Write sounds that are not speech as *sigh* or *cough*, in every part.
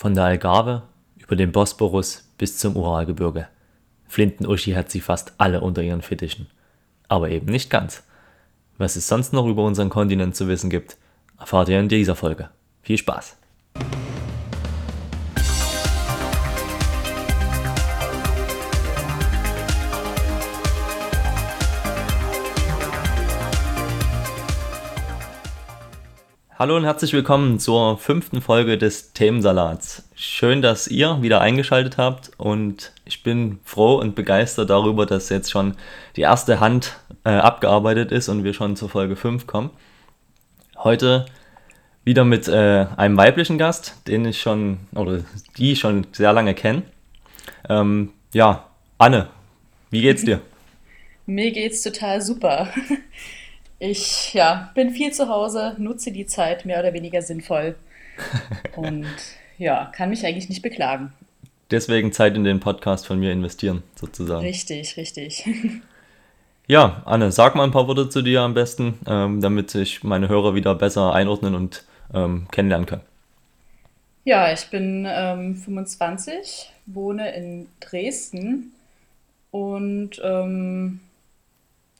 Von der Algarve über den Bosporus bis zum Uralgebirge. Flinten-Uschi hat sie fast alle unter ihren Fittichen. Aber eben nicht ganz. Was es sonst noch über unseren Kontinent zu wissen gibt, erfahrt ihr in dieser Folge. Viel Spaß! Hallo und herzlich willkommen zur fünften Folge des Themensalats. Schön, dass ihr wieder eingeschaltet habt und ich bin froh und begeistert darüber, dass jetzt schon die erste Hand äh, abgearbeitet ist und wir schon zur Folge 5 kommen. Heute wieder mit äh, einem weiblichen Gast, den ich schon oder die schon sehr lange kenne. Ähm, ja, Anne, wie geht's dir? Mir geht's total super. *laughs* Ich ja, bin viel zu Hause, nutze die Zeit mehr oder weniger sinnvoll *laughs* und ja, kann mich eigentlich nicht beklagen. Deswegen Zeit in den Podcast von mir investieren, sozusagen. Richtig, richtig. *laughs* Ja, Anne, sag mal ein paar Worte zu dir am besten, ähm, damit sich meine Hörer wieder besser einordnen und ähm, kennenlernen können. Ja, ich bin ähm, 25, wohne in Dresden und ähm,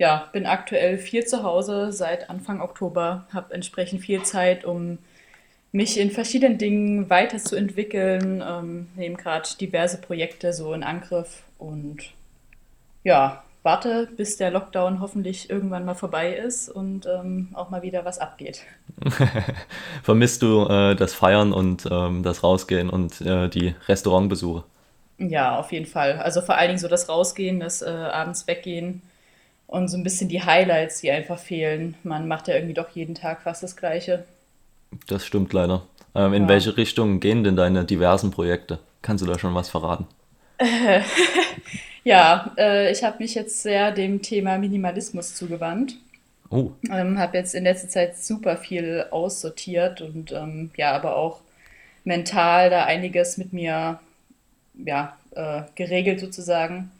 ja, bin aktuell viel zu Hause seit Anfang Oktober, habe entsprechend viel Zeit, um mich in verschiedenen Dingen weiterzuentwickeln, ähm, nehme gerade diverse Projekte so in Angriff und ja, warte, bis der Lockdown hoffentlich irgendwann mal vorbei ist und ähm, auch mal wieder was abgeht. *laughs* Vermisst du äh, das Feiern und ähm, das Rausgehen und äh, die Restaurantbesuche? Ja, auf jeden Fall. Also vor allen Dingen so das Rausgehen, das äh, abends weggehen und so ein bisschen die Highlights, die einfach fehlen. Man macht ja irgendwie doch jeden Tag fast das Gleiche. Das stimmt leider. Ähm, in ja. welche Richtung gehen denn deine diversen Projekte? Kannst du da schon was verraten? *laughs* ja, äh, ich habe mich jetzt sehr dem Thema Minimalismus zugewandt. Oh. Ähm, habe jetzt in letzter Zeit super viel aussortiert und ähm, ja, aber auch mental da einiges mit mir ja, äh, geregelt sozusagen.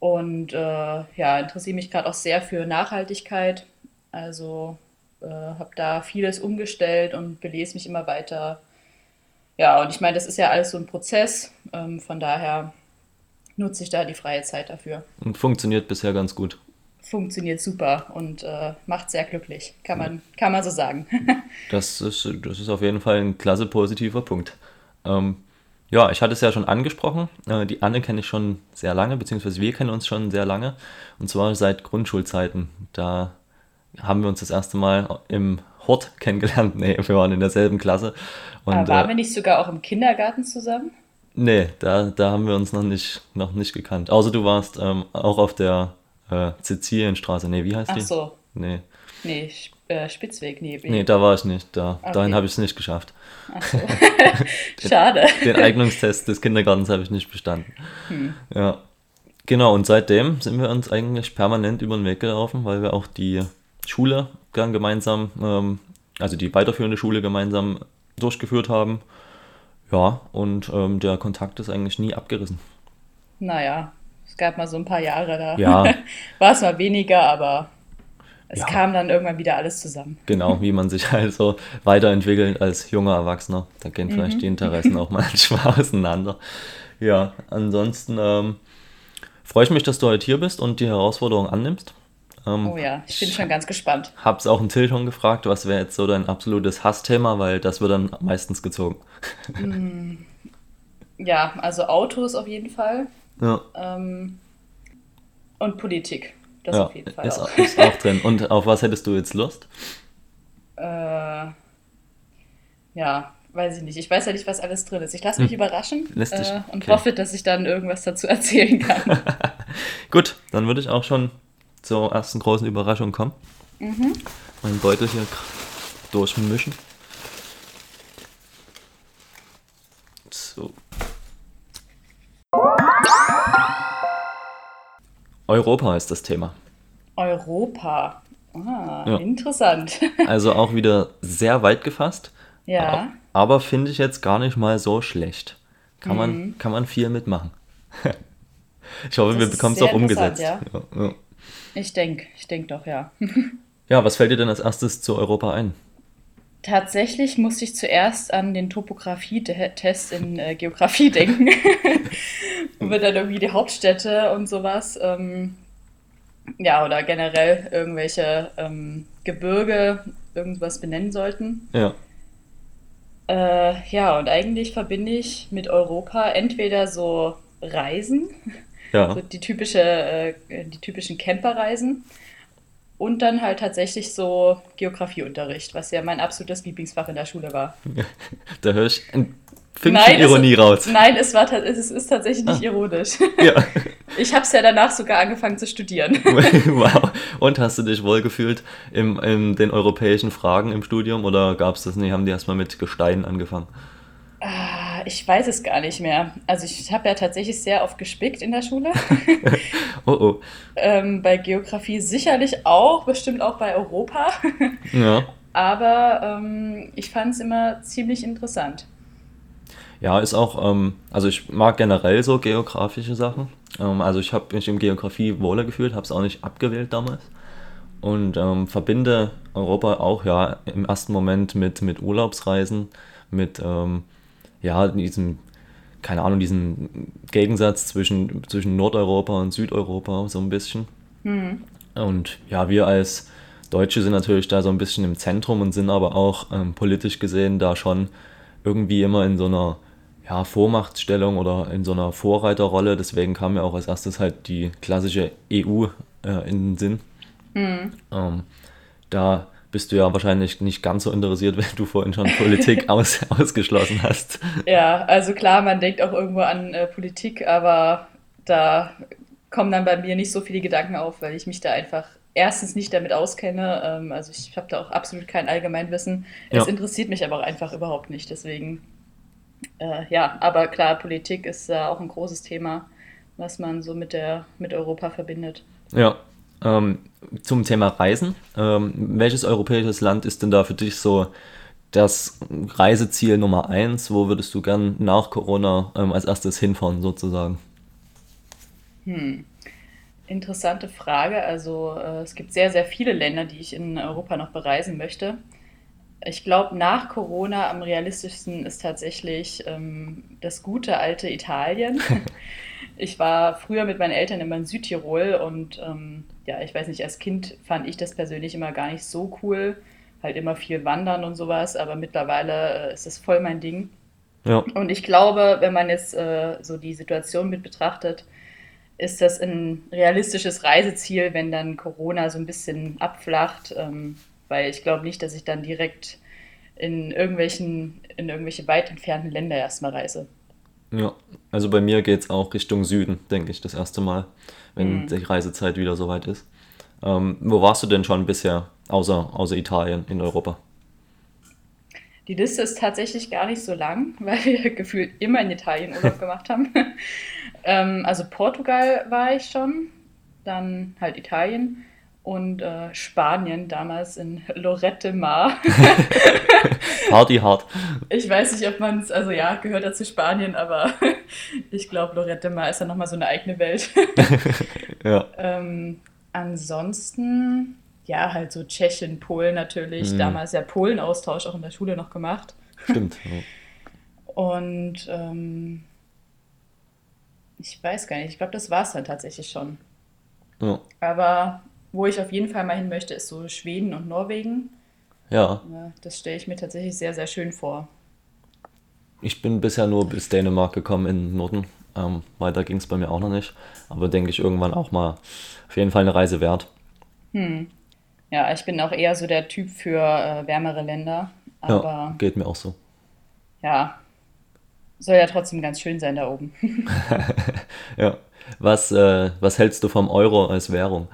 Und äh, ja, interessiere mich gerade auch sehr für Nachhaltigkeit. Also äh, habe da vieles umgestellt und belese mich immer weiter. Ja, und ich meine, das ist ja alles so ein Prozess. Ähm, von daher nutze ich da die freie Zeit dafür. Und funktioniert bisher ganz gut. Funktioniert super und äh, macht sehr glücklich, kann man, kann man so sagen. *laughs* das, ist, das ist auf jeden Fall ein klasse positiver Punkt. Ähm, ja, ich hatte es ja schon angesprochen. Äh, die Anne kenne ich schon sehr lange, beziehungsweise wir kennen uns schon sehr lange. Und zwar seit Grundschulzeiten. Da haben wir uns das erste Mal im Hort kennengelernt. *laughs* Nee, wir waren in derselben Klasse. Und, Aber waren äh, wir nicht sogar auch im Kindergarten zusammen? Nee, da, da haben wir uns noch nicht, noch nicht gekannt. Außer du warst ähm, auch auf der äh, Sizilienstraße. Nee, wie heißt die? Ach so. Nee. Nee, äh, Spitzweg, nee. Nee, da war ich nicht. Da, okay. Dahin habe ich es nicht geschafft. So. *laughs* Schade. Den, den, Eignungstest des Kindergartens habe ich nicht bestanden. Hm. Ja. Genau, und seitdem sind wir uns eigentlich permanent über den Weg gelaufen, weil wir auch die Schule dann gemeinsam, ähm, also die weiterführende Schule gemeinsam durchgeführt haben. Ja, und ähm, der Kontakt ist eigentlich nie abgerissen. Naja, es gab mal so ein paar Jahre da. Ja. *laughs* War es mal weniger, aber es ja. kam dann irgendwann wieder alles zusammen. Genau, wie man sich also weiterentwickelt als junger Erwachsener. Da gehen vielleicht mhm. die Interessen auch manchmal auseinander. Ja, ansonsten ähm, freue ich mich, dass du heute hier bist und die Herausforderung annimmst. Ähm, oh ja, ich bin schon ganz gespannt. Hab's auch einen Till schon gefragt, was wäre jetzt so dein absolutes Hassthema, weil das wird dann meistens gezogen. Mm, ja, also Autos auf jeden Fall. Ja. Ähm, und Politik. Das ja, auf jeden Fall. Ist auch. ist auch drin. *laughs* Und auf was hättest du jetzt Lust? Äh, ja, weiß ich nicht. Ich weiß ja nicht, was alles drin ist. Ich lasse mich hm. überraschen äh, und okay. hoffe, dass ich dann irgendwas dazu erzählen kann. *laughs* Gut, dann würde ich auch schon zur ersten großen Überraschung kommen. Mhm. Meinen Beutel hier durchmischen. Europa ist das Thema. Europa. Ah, ja. interessant. *laughs* Also auch wieder sehr weit gefasst. Ja. Aber finde ich jetzt gar nicht mal so schlecht. Kann, mhm. man, kann man viel mitmachen. *laughs* ich hoffe, das wir bekommen es auch umgesetzt. Ja, ja. Ich denke, ich denke doch, ja. *laughs* ja, was fällt dir denn als erstes zu Europa ein? Tatsächlich musste ich zuerst an den Topografietest in äh, Geografie *laughs* denken, *laughs* wo wir dann irgendwie die Hauptstädte und sowas, ähm, ja, oder generell irgendwelche ähm, Gebirge, irgendwas benennen sollten. Ja. Äh, ja, und eigentlich verbinde ich mit Europa entweder so Reisen, ja. so die, typische, äh, die typischen Camperreisen, und dann halt tatsächlich so Geografieunterricht, was ja mein absolutes Lieblingsfach in der Schule war. *laughs* Da höre ich ein Fünkchen Ironie es, raus. Nein, es, war, es ist tatsächlich nicht ah. ironisch. *laughs* Ja. *laughs* Ich habe es ja danach sogar angefangen zu studieren. wow. Und hast du dich wohl gefühlt in, in den europäischen Fragen im Studium oder gab es das nicht? Haben die erstmal mit Gestein angefangen? Ah, ich weiß es gar nicht mehr. Also ich habe ja tatsächlich sehr oft gespickt in der Schule. *laughs* oh oh. Ähm, bei Geografie sicherlich auch, bestimmt auch bei Europa. *laughs* ja. Aber ähm, ich fand es immer ziemlich interessant. Ja, ist auch, ähm, also ich mag generell so geografische Sachen. Ähm, also ich habe mich in Geografie wohler gefühlt, habe es auch nicht abgewählt damals. Und ähm, verbinde Europa auch ja im ersten Moment mit, mit Urlaubsreisen, mit ja, diesem, keine Ahnung, diesen Gegensatz zwischen, zwischen Nordeuropa und Südeuropa so ein bisschen. Mhm. Und ja, wir als Deutsche sind natürlich da so ein bisschen im Zentrum und sind aber auch ähm, politisch gesehen da schon irgendwie immer in so einer ja, Vormachtstellung oder in so einer Vorreiterrolle. Deswegen kam mir auch als erstes halt die klassische EU äh, in den Sinn. Mhm. Ähm, da bist du ja wahrscheinlich nicht ganz so interessiert, *laughs* wenn du vorhin schon Politik *laughs* aus, ausgeschlossen hast. Ja, also klar, man denkt auch irgendwo an äh, Politik, aber da kommen dann bei mir nicht so viele Gedanken auf, weil ich mich da einfach erstens nicht damit auskenne. Ähm, also ich habe da auch absolut kein Allgemeinwissen. Es ja. interessiert mich aber auch einfach überhaupt nicht. Deswegen, äh, ja, aber klar, Politik ist äh, auch ein großes Thema, was man so mit der mit Europa verbindet. Ja, ähm, zum Thema Reisen. Ähm, welches europäisches Land ist denn da für dich so das Reiseziel Nummer eins? Wo würdest du gern nach Corona ähm, als erstes hinfahren, sozusagen? Hm. Interessante Frage. Also äh, es gibt sehr, sehr viele Länder, die ich in Europa noch bereisen möchte. Ich glaube, nach Corona am realistischsten ist tatsächlich ähm, das gute alte Italien. *laughs* ich war früher mit meinen Eltern immer in Südtirol und ähm, ja, ich weiß nicht, als Kind fand ich das persönlich immer gar nicht so cool. Halt immer viel wandern und sowas, aber mittlerweile äh, ist das voll mein Ding. Ja. Und ich glaube, wenn man jetzt äh, so die Situation mit betrachtet, ist das ein realistisches Reiseziel, wenn dann Corona so ein bisschen abflacht, ähm, weil ich glaube nicht, dass ich dann direkt in irgendwelchen, in irgendwelche weit entfernten Länder erstmal reise. Ja, also bei mir geht es auch Richtung Süden, denke ich, das erste Mal wenn mhm. die Reisezeit wieder soweit ist. Ähm, wo warst du denn schon bisher, außer, außer Italien in Europa? Die Liste ist tatsächlich gar nicht so lang, *laughs* weil wir gefühlt immer in Italien Urlaub *laughs* gemacht haben. ähm, also Portugal war ich schon, dann halt Italien und äh, Spanien damals in *laughs* Lorette Mar. *laughs* Party hart. Ich weiß nicht, ob man es, also ja, gehört dazu Spanien, aber *laughs* ich glaube, Lorette Mar ist ja nochmal so eine eigene Welt. ja. Ähm, ansonsten, ja, halt so Tschechien, Polen natürlich. Mhm. Damals ja Polen-Austausch auch in der Schule noch gemacht. Stimmt. Ja. Und ähm, ich weiß gar nicht, ich glaube, das war es dann tatsächlich schon. Ja. Aber wo ich auf jeden Fall mal hin möchte, ist so Schweden und Norwegen. Ja. Das stelle ich mir tatsächlich sehr, sehr schön vor. Ich bin bisher nur bis Dänemark gekommen in Norden. Ähm, weiter ging es bei mir auch noch nicht. Aber denke ich irgendwann auch mal auf jeden Fall eine Reise wert. Hm. Ja, ich bin auch eher so der Typ für äh, wärmere Länder. Ja, geht mir auch so. Ja, soll ja trotzdem ganz schön sein da oben. *laughs* ja. Was, äh, was hältst du vom Euro als Währung?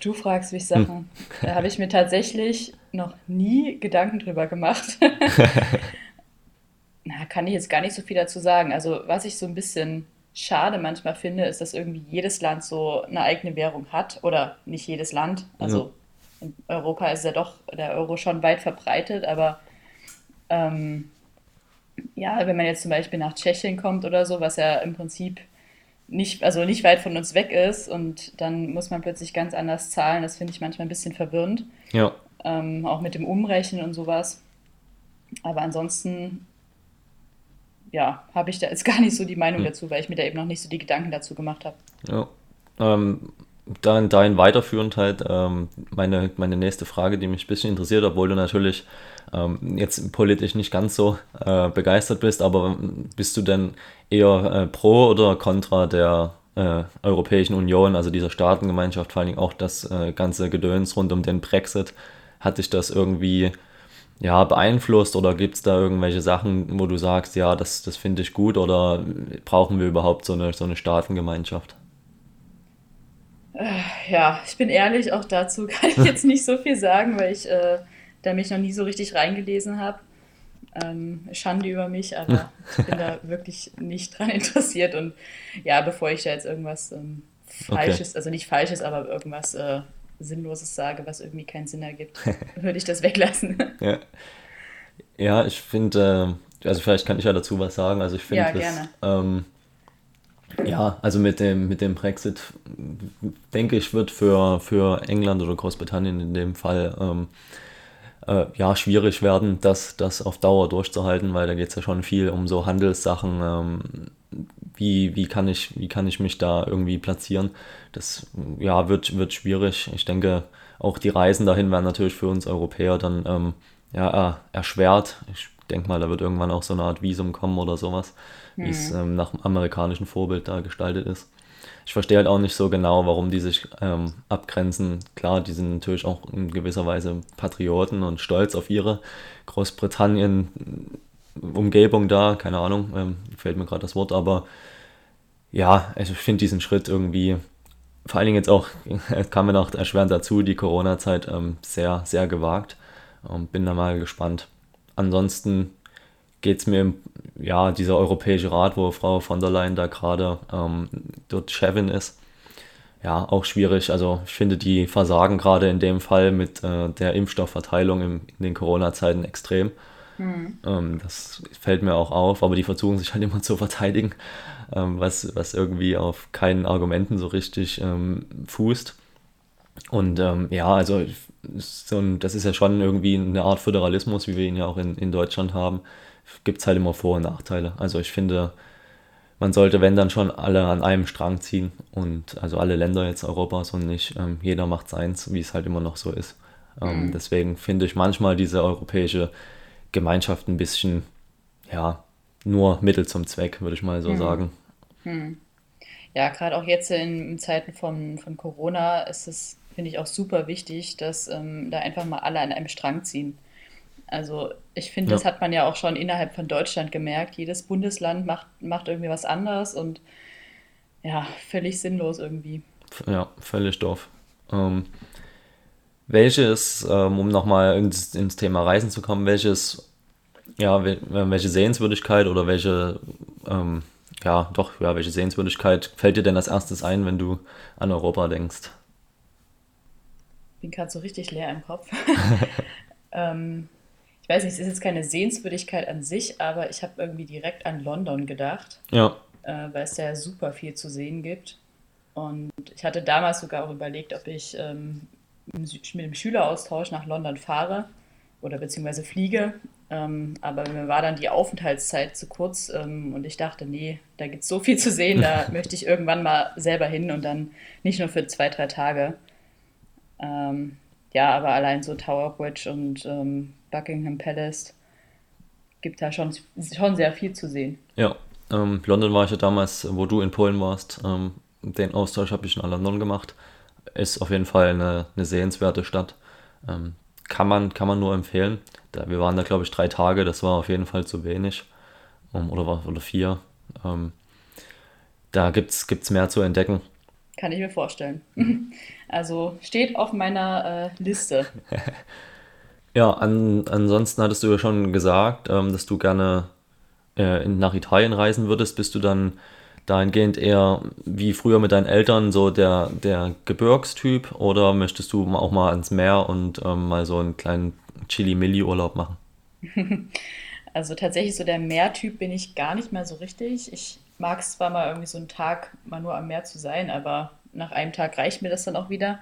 Du fragst mich Sachen. Hm. Da habe ich mir tatsächlich noch nie Gedanken drüber gemacht. *laughs* Na, kann ich jetzt gar nicht so viel dazu sagen. Also, was ich so ein bisschen schade manchmal finde, ist, dass irgendwie jedes Land so eine eigene Währung hat. Oder nicht jedes Land. Also, ja. in Europa ist ja doch der Euro schon weit verbreitet, aber ähm, ja, wenn man jetzt zum Beispiel nach Tschechien kommt oder so, was ja im Prinzip nicht, also nicht weit von uns weg ist und dann muss man plötzlich ganz anders zahlen. Das finde ich manchmal ein bisschen verwirrend. Ja. ähm, auch mit dem Umrechnen und sowas. Aber ansonsten, ja, habe ich da jetzt *laughs* gar nicht so die Meinung hm. dazu, weil ich mir da eben noch nicht so die Gedanken dazu gemacht habe. Ja. Ähm, dann dahin weiterführend halt ähm, meine, meine nächste Frage, die mich ein bisschen interessiert, obwohl du natürlich ähm, jetzt politisch nicht ganz so äh, begeistert bist, aber bist du denn eher äh, pro oder contra der äh, Europäischen Union, also dieser Staatengemeinschaft, vor allen Dingen auch das äh, ganze Gedöns rund um den Brexit? Hat dich das irgendwie ja, beeinflusst oder gibt es da irgendwelche Sachen, wo du sagst, ja, das, das finde ich gut oder brauchen wir überhaupt so eine, so eine Staatengemeinschaft? Äh, ja, ich bin ehrlich, auch dazu kann ich jetzt nicht so viel sagen, weil ich äh, da mich noch nie so richtig reingelesen habe. Ähm, Schande über mich, aber *laughs* ich bin da wirklich nicht dran interessiert. Und ja, bevor ich da jetzt irgendwas ähm, Falsches, okay. also nicht Falsches, aber irgendwas äh, Sinnloses sage, was irgendwie keinen Sinn ergibt, *laughs* würde ich das weglassen. *laughs* ja. ja, ich finde, äh, also vielleicht kann ich ja dazu was sagen. Also ich finde, ja, gerne. Ähm, ja, also mit dem, mit dem Brexit, denke ich, wird für, für England oder Großbritannien in dem Fall ähm, äh, ja, schwierig werden, das, das auf Dauer durchzuhalten, weil da geht es ja schon viel um so Handelssachen. Ähm, wie, wie, kann ich, wie kann ich mich da irgendwie platzieren? Das ja, wird, wird schwierig. Ich denke, auch die Reisen dahin werden natürlich für uns Europäer dann ähm, ja, erschwert. Ich denke mal, da wird irgendwann auch so eine Art Visum kommen oder sowas mhm. wie es ähm, nach dem amerikanischen Vorbild da gestaltet ist. Ich verstehe halt auch nicht so genau, warum die sich ähm, abgrenzen. Klar, die sind natürlich auch in gewisser Weise Patrioten und stolz auf ihre Großbritannien-Umgebung da, keine Ahnung, ähm, fällt mir gerade das Wort, aber ja, also ich finde diesen Schritt irgendwie, vor allen Dingen jetzt auch, *laughs* kam mir noch erschwerend dazu, die Corona-Zeit ähm, sehr, sehr gewagt. und bin da mal gespannt. Ansonsten geht es mir, ja, dieser Europäische Rat, wo Frau von der Leyen da gerade ähm, dort Chefin ist, ja, auch schwierig. Also ich finde, die versagen gerade in dem Fall mit äh, der Impfstoffverteilung im, in den Corona-Zeiten extrem. Mhm. Ähm, das fällt mir auch auf, aber die versuchen sich halt *laughs* immer zu verteidigen, ähm, was, was irgendwie auf keinen Argumenten so richtig ähm, fußt. Und ähm, ja, also so ein, das ist ja schon irgendwie eine Art Föderalismus, wie wir ihn ja auch in, in Deutschland haben gibt es halt immer Vor- und Nachteile. Also ich finde, man sollte, wenn dann schon alle an einem Strang ziehen und also alle Länder jetzt Europas und nicht ähm, jeder macht seins, wie es halt immer noch so ist. Ähm, mhm. Deswegen finde ich manchmal diese europäische Gemeinschaft ein bisschen, ja, nur Mittel zum Zweck, würde ich mal so mhm. sagen. Mhm. Ja, gerade auch jetzt in, Zeiten von, von Corona ist es, finde ich, auch super wichtig, dass ähm, da einfach mal alle an einem Strang ziehen. Also ich finde, ja. das hat man ja auch schon innerhalb von Deutschland gemerkt. Jedes Bundesland macht, macht irgendwie was anders und ja, völlig sinnlos irgendwie. Ja, völlig doof. Ähm, welches, ähm, um nochmal ins, ins Thema Reisen zu kommen, welches, ja, welche Sehenswürdigkeit oder welche, ähm, ja, doch, ja, welche Sehenswürdigkeit fällt dir denn als erstes ein, wenn du an Europa denkst? Bin gerade so richtig leer im Kopf. *laughs* *laughs* ähm, ich weiß nicht, es ist jetzt keine Sehenswürdigkeit an sich, aber ich habe irgendwie direkt an London gedacht. Ja. Äh, weil es ja super viel zu sehen gibt. Und ich hatte damals sogar auch überlegt, ob ich ähm, mit dem Schüleraustausch nach London fahre oder beziehungsweise fliege. Ähm, aber mir war dann die Aufenthaltszeit zu kurz ähm, und ich dachte, nee, da gibt es so viel zu sehen, da *laughs* möchte ich irgendwann mal selber hin und dann nicht nur für zwei, drei Tage. Ähm, ja, aber allein so Tower Bridge und ähm, Buckingham Palace gibt da schon, schon sehr viel zu sehen. Ja, ähm, London war ich ja damals, wo du in Polen warst. Ähm, den Austausch habe ich in London gemacht. Ist auf jeden Fall eine, eine sehenswerte Stadt. Ähm, kann, man, kann man nur empfehlen. Da, wir waren da, glaube ich, drei Tage. Das war auf jeden Fall zu wenig. Um, oder, oder vier. Ähm, da gibt es mehr zu entdecken. Kann ich mir vorstellen. *laughs* Also steht auf meiner äh, Liste. *laughs* Ja, an, ansonsten hattest du ja schon gesagt, ähm, dass du gerne äh, nach Italien reisen würdest. Bist du dann dahingehend eher wie früher mit deinen Eltern so der, der Gebirgstyp oder möchtest du auch mal ans Meer und ähm, mal so einen kleinen Chili-Milli-Urlaub machen? *laughs* Also tatsächlich so der Meertyp bin ich gar nicht mehr so richtig. Ich mag es zwar mal irgendwie so einen Tag mal nur am Meer zu sein, aber nach einem Tag reicht mir das dann auch wieder.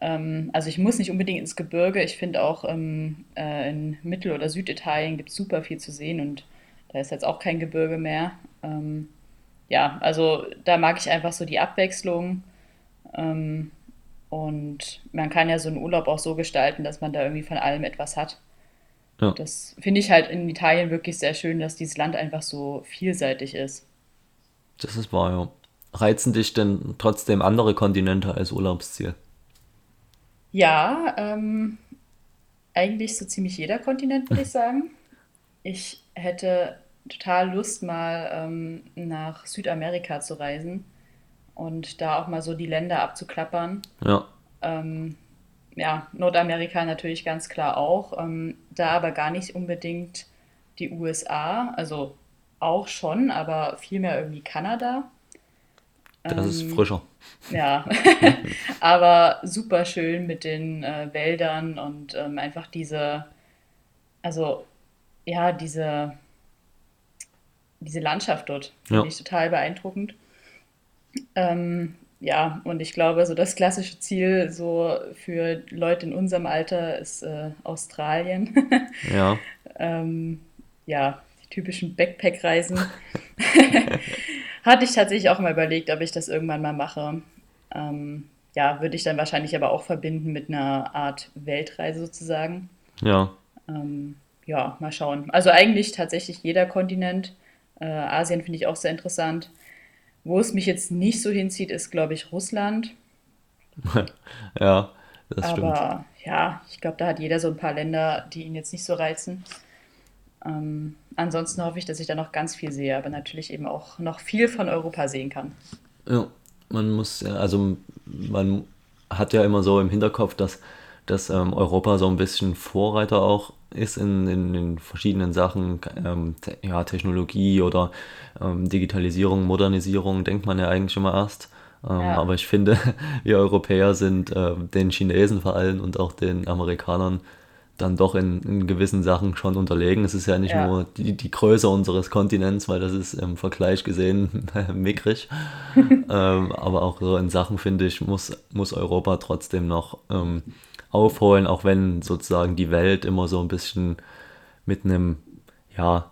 Ähm, also ich muss nicht unbedingt ins Gebirge. Ich finde auch ähm, äh, in Mittel- oder Süditalien gibt es super viel zu sehen und da ist jetzt auch kein Gebirge mehr. Ähm, ja, also da mag ich einfach so die Abwechslung. Ähm, und man kann ja so einen Urlaub auch so gestalten, dass man da irgendwie von allem etwas hat. Ja. Das finde ich halt in Italien wirklich sehr schön, dass dieses Land einfach so vielseitig ist. Das ist wahr, ja. Reizen dich denn trotzdem andere Kontinente als Urlaubsziel? Ja, ähm, eigentlich so ziemlich jeder Kontinent, würde ich sagen. Ich hätte total Lust, mal ähm, nach Südamerika zu reisen und da auch mal so die Länder abzuklappern. Ja. Ähm, ja, Nordamerika natürlich ganz klar auch. Ähm, da aber gar nicht unbedingt die USA, also auch schon, aber vielmehr irgendwie Kanada. Das ist ähm, frischer. Ja, *laughs* aber super schön mit den äh, Wäldern und ähm, einfach diese, also ja, diese, diese Landschaft dort finde ja. ich total beeindruckend. Ähm, ja, und ich glaube, so das klassische Ziel so für Leute in unserem Alter ist äh, Australien. *laughs* ja. ähm, ja, die typischen Backpack-Reisen. *laughs* Hatte ich tatsächlich auch mal überlegt, ob ich das irgendwann mal mache. Ähm, ja, würde ich dann wahrscheinlich aber auch verbinden mit einer Art Weltreise sozusagen. Ja. Ähm, ja, mal schauen. Also eigentlich tatsächlich jeder Kontinent. Äh, Asien finde ich auch sehr interessant. Wo es mich jetzt nicht so hinzieht, ist, glaube ich, Russland. *laughs* ja, das Aber, stimmt. Aber ja, ich glaube, da hat jeder so ein paar Länder, die ihn jetzt nicht so reizen. Ähm, ansonsten hoffe ich, dass ich da noch ganz viel sehe, aber natürlich eben auch noch viel von Europa sehen kann. Ja, man muss, also man hat ja immer so im Hinterkopf, dass, dass ähm, Europa so ein bisschen Vorreiter auch ist in, in, in verschiedenen Sachen, ähm, te ja, Technologie oder ähm, Digitalisierung, Modernisierung, denkt man ja eigentlich immer erst. Ähm, ja. Aber ich finde, *laughs* wir Europäer sind äh, den Chinesen vor allem und auch den Amerikanern dann doch in, in gewissen Sachen schon unterlegen. Es ist ja nicht ja. nur die, die Größe unseres Kontinents, weil das ist im Vergleich gesehen *laughs* mickrig. *laughs* ähm, aber auch so in Sachen, finde ich, muss, muss Europa trotzdem noch ähm, aufholen, auch wenn sozusagen die Welt immer so ein bisschen mit einem, ja,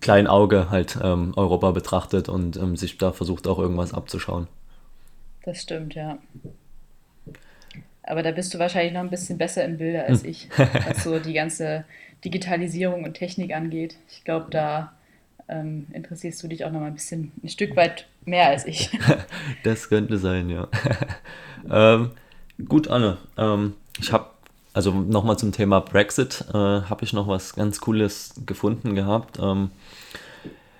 kleinen Auge halt ähm, Europa betrachtet und ähm, sich da versucht auch irgendwas abzuschauen. Das stimmt, ja. Aber da bist du wahrscheinlich noch ein bisschen besser im Bilde als ich, was so die ganze Digitalisierung und Technik angeht. Ich glaube, da ähm, interessierst du dich auch noch mal ein bisschen, ein Stück weit mehr als ich. *laughs* das könnte sein, ja. *laughs* ähm, gut, Anne. Ähm, ich habe, also nochmal zum Thema Brexit, äh, habe ich noch was ganz Cooles gefunden gehabt ähm,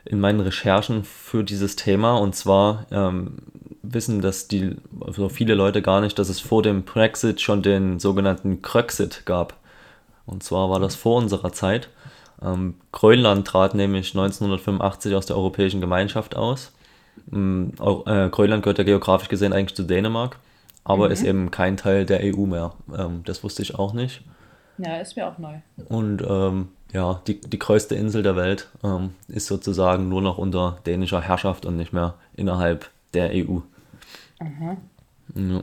in meinen Recherchen für dieses Thema. Und zwar ähm, wissen das die, also viele Leute gar nicht, dass es vor dem Brexit schon den sogenannten Crexit gab. Und zwar war das vor unserer Zeit. Ähm, Grönland trat nämlich 1985 aus der Europäischen Gemeinschaft aus. Ähm, äh, Grönland gehört ja geografisch gesehen eigentlich zu Dänemark aber mhm. ist eben kein Teil der EU mehr. Ähm, das wusste ich auch nicht. Ja, ist mir auch neu. Und ähm, ja, die, die größte Insel der Welt ähm, ist sozusagen nur noch unter dänischer Herrschaft und nicht mehr innerhalb der EU. Mhm. Ja.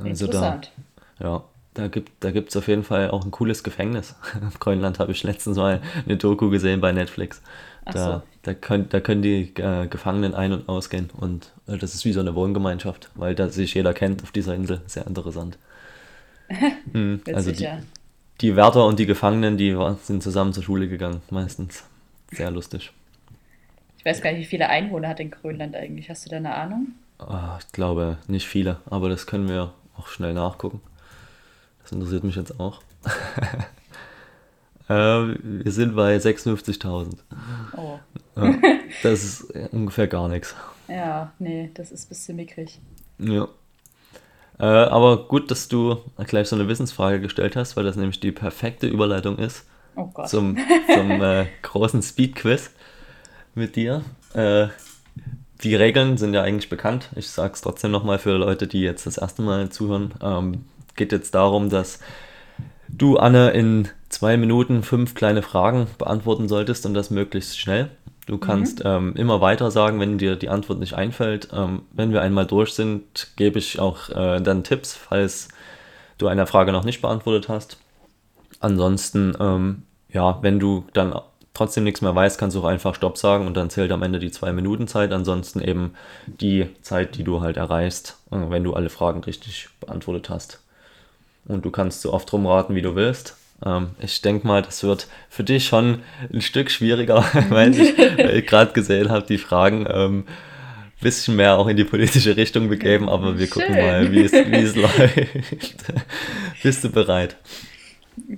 Also Interessant. Da, ja, da gibt es da auf jeden Fall auch ein cooles Gefängnis. Auf *laughs* Grönland habe ich letztens mal eine Doku gesehen bei Netflix. Da, so. da, können, da können die äh, Gefangenen ein- und ausgehen. Und äh, das ist wie so eine Wohngemeinschaft, weil da sich jeder kennt auf dieser Insel. Sehr interessant. *laughs* hm, also die, die Wärter und die Gefangenen, die sind zusammen zur Schule gegangen, meistens. Sehr lustig. Ich weiß gar nicht, wie viele Einwohner hat in Grönland eigentlich. Hast du da eine Ahnung? Oh, ich glaube nicht viele, aber das können wir auch schnell nachgucken. Das interessiert mich jetzt auch. *laughs* Äh, wir sind bei 56.000. Oh. Ja, *laughs* das ist ungefähr gar nichts. Ja, nee, das ist ein bisschen mickrig. Ja. Äh, aber gut, dass du gleich so eine Wissensfrage gestellt hast, weil das nämlich die perfekte Überleitung ist oh zum, *laughs* zum äh, großen Speed-Quiz mit dir. Äh, die Regeln sind ja eigentlich bekannt. Ich sage es trotzdem nochmal für Leute, die jetzt das erste Mal zuhören. Ähm, geht jetzt darum, dass du, Anne, in zwei Minuten fünf kleine Fragen beantworten solltest und das möglichst schnell. Du kannst mhm. ähm, immer weiter sagen, wenn dir die Antwort nicht einfällt. Ähm, wenn wir einmal durch sind, gebe ich auch äh, dann Tipps, falls du eine Frage noch nicht beantwortet hast. Ansonsten, ähm, ja, wenn du dann trotzdem nichts mehr weißt, kannst du auch einfach Stopp sagen und dann zählt am Ende die zwei Minuten Zeit. Ansonsten eben die Zeit, die du halt erreichst, äh, wenn du alle Fragen richtig beantwortet hast. Und du kannst so oft rumraten, wie du willst. Ähm, ich denke mal, das wird für dich schon ein Stück schwieriger, *laughs* weil ich, ich gerade gesehen habe, die Fragen ähm, bisschen mehr auch in die politische Richtung begeben, aber wir Schön. gucken mal, wie es, wie es *laughs* läuft. Bist du bereit?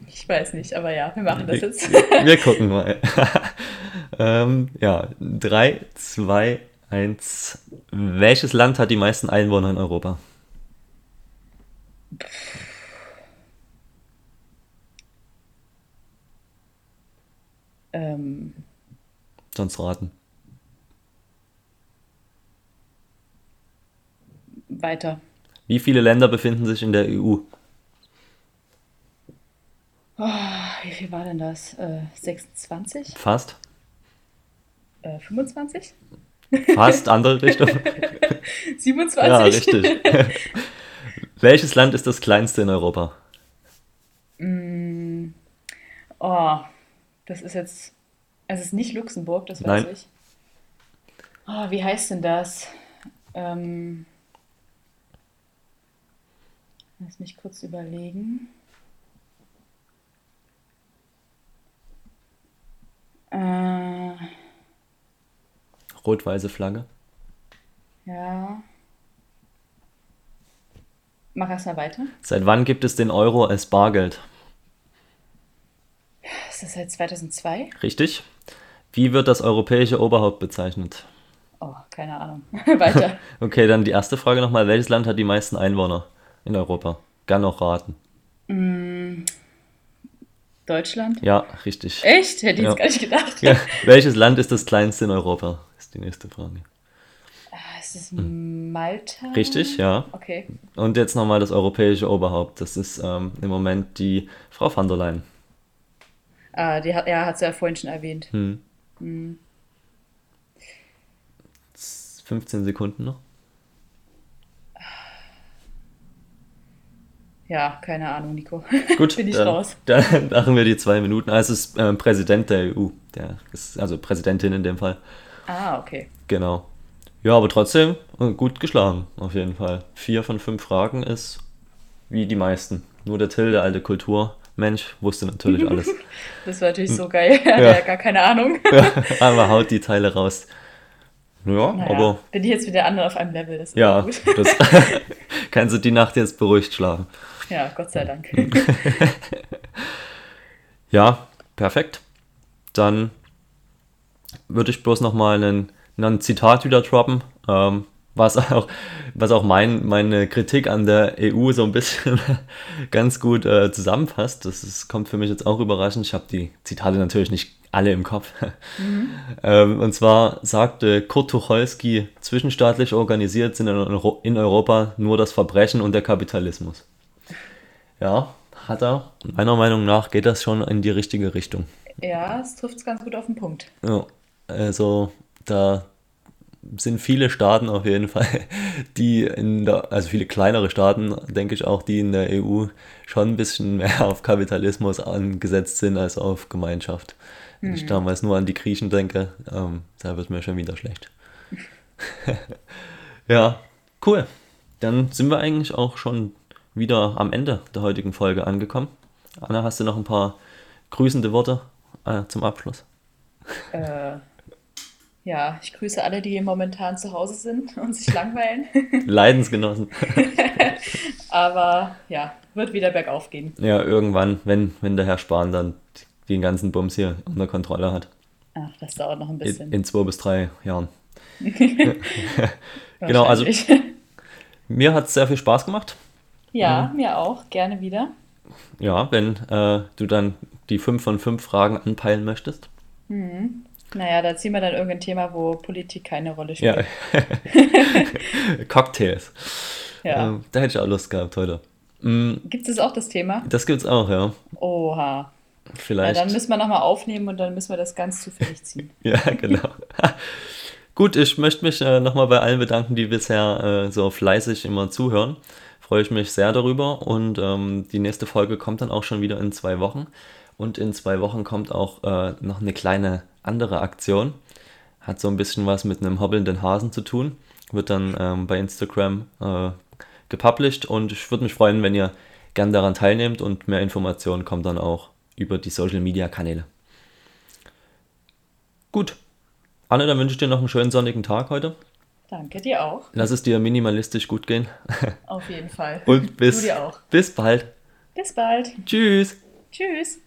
Ich weiß nicht, aber ja, wir machen das jetzt. wir gucken mal. *laughs* ähm, ja, 3, 2, 1. Welches Land hat die meisten Einwohner in Europa? Ähm. Sonst raten. Weiter. Wie viele Länder befinden sich in der EU? Oh, wie viel war denn das? Äh, 26? Fast. Äh, 25? Fast, andere *laughs* Richtung. 27? Ja, richtig. *laughs* Welches Land ist das kleinste in Europa? Mm, oh, das ist jetzt. Es ist nicht Luxemburg, das weiß Nein. ich. Oh, wie heißt denn das? Ähm, lass mich kurz überlegen. Rot-weiße Flagge. Ja. Mach erstmal weiter. Seit wann gibt es den Euro als Bargeld? Ist das seit 2002? Richtig. Wie wird das europäische Oberhaupt bezeichnet? Oh, keine Ahnung. *laughs* weiter. *laughs* okay, dann die erste Frage nochmal. Welches Land hat die meisten Einwohner in Europa? Gern noch raten. Mm, Deutschland? Ja, richtig. Echt? Hätte ich ja. jetzt gar nicht gedacht. Ja. Welches Land ist das kleinste in Europa? Die nächste Frage. Ah, ist es Malta? Richtig, ja. Okay. Und jetzt nochmal das europäische Oberhaupt. Das ist ähm, im Moment die Frau van der Leyen. Ah, die hat, ja, hat sie ja vorhin schon erwähnt. Hm. Hm. 15 Sekunden noch. Ja, keine Ahnung, Nico. *laughs* Gut, bin ich dann, raus. *laughs* Dann machen wir die zwei Minuten. Also es ist äh, Präsident der EU, der ist, also Präsidentin in dem Fall. Ah, okay. Genau. Ja, aber trotzdem äh, gut geschlagen, auf jeden Fall. Vier von fünf Fragen ist wie die meisten. Nur der Till, der alte Kulturmensch, wusste natürlich *laughs* alles. das war natürlich so geil. *laughs* Er ja. hat gar keine Ahnung. *laughs* ja, aber haut die Teile raus. Ja, naja, aber. Bin ich jetzt mit der anderen auf einem Level, das ist ja, gut. das kannst du die Nacht jetzt beruhigt schlafen. Ja, Gott sei Dank. ja, perfekt. Dann würde ich bloß nochmal ein, ein Zitat wieder droppen, ähm, was auch, was auch mein, meine Kritik an der EU so ein bisschen *laughs* ganz gut äh, zusammenfasst. Das ist, kommt für mich jetzt auch überraschend. Ich habe die Zitate natürlich nicht alle im Kopf. *laughs* Mhm. ähm, und zwar sagte Kurt Tucholsky, zwischenstaatlich organisiert sind in Europa nur das Verbrechen und der Kapitalismus. Ja, hat er. Meiner Meinung nach geht das schon in die richtige Richtung. Ja, es trifft es ganz gut auf den Punkt. Ja, also da sind viele Staaten auf jeden Fall, *laughs* die in der, also viele kleinere Staaten, denke ich auch, die in der EU schon ein bisschen mehr auf Kapitalismus angesetzt sind als auf Gemeinschaft. Wenn hm. ich damals nur an die Griechen denke, ähm, da wird mir schon wieder schlecht. *laughs* ja, cool. Dann sind wir eigentlich auch schon wieder am Ende der heutigen Folge angekommen. Anna, hast du noch ein paar grüßende Worte äh, zum Abschluss? Äh, ja, ich grüße alle, die momentan zu Hause sind und sich langweilen. *laughs* Leidensgenossen. *laughs* Aber ja, wird wieder bergauf gehen. Ja, irgendwann, wenn, wenn der Herr Spahn dann den ganzen Bums hier unter Kontrolle hat. Ach, das dauert noch ein bisschen. In, in zwei bis drei Jahren. *laughs* genau, also mir hat es sehr viel Spaß gemacht. Ja, mhm. mir auch. Gerne wieder. Ja, wenn äh, du dann die 5 von 5 Fragen anpeilen möchtest. Mhm. Naja, da ziehen wir dann irgendein Thema, wo Politik keine Rolle spielt. Ja. *laughs* Cocktails. Ja. Ähm, da hätte ich auch Lust gehabt heute. Mhm. Gibt es auch das Thema? Das gibt es auch, ja. Oha. Vielleicht. Ja, dann müssen wir nochmal aufnehmen und dann müssen wir das ganz zufällig ziehen. *laughs* ja, genau. *laughs* Gut, ich möchte mich äh, nochmal bei allen bedanken, die bisher äh, so fleißig immer zuhören. freue ich mich sehr darüber. Und ähm, die nächste Folge kommt dann auch schon wieder in zwei Wochen. Und in zwei Wochen kommt auch äh, noch eine kleine andere Aktion. Hat so ein bisschen was mit einem hobbelnden Hasen zu tun. Wird dann ähm, bei Instagram äh, gepublished und ich würde mich freuen, wenn ihr gern daran teilnehmt und mehr Informationen kommen dann auch über die Social Media Kanäle. Gut. Anne, dann wünsche ich dir noch einen schönen sonnigen Tag heute. Danke dir auch. Lass es dir minimalistisch gut gehen. Auf jeden Fall. *laughs* Und bis, bis bald. Bis bald. Tschüss. Tschüss.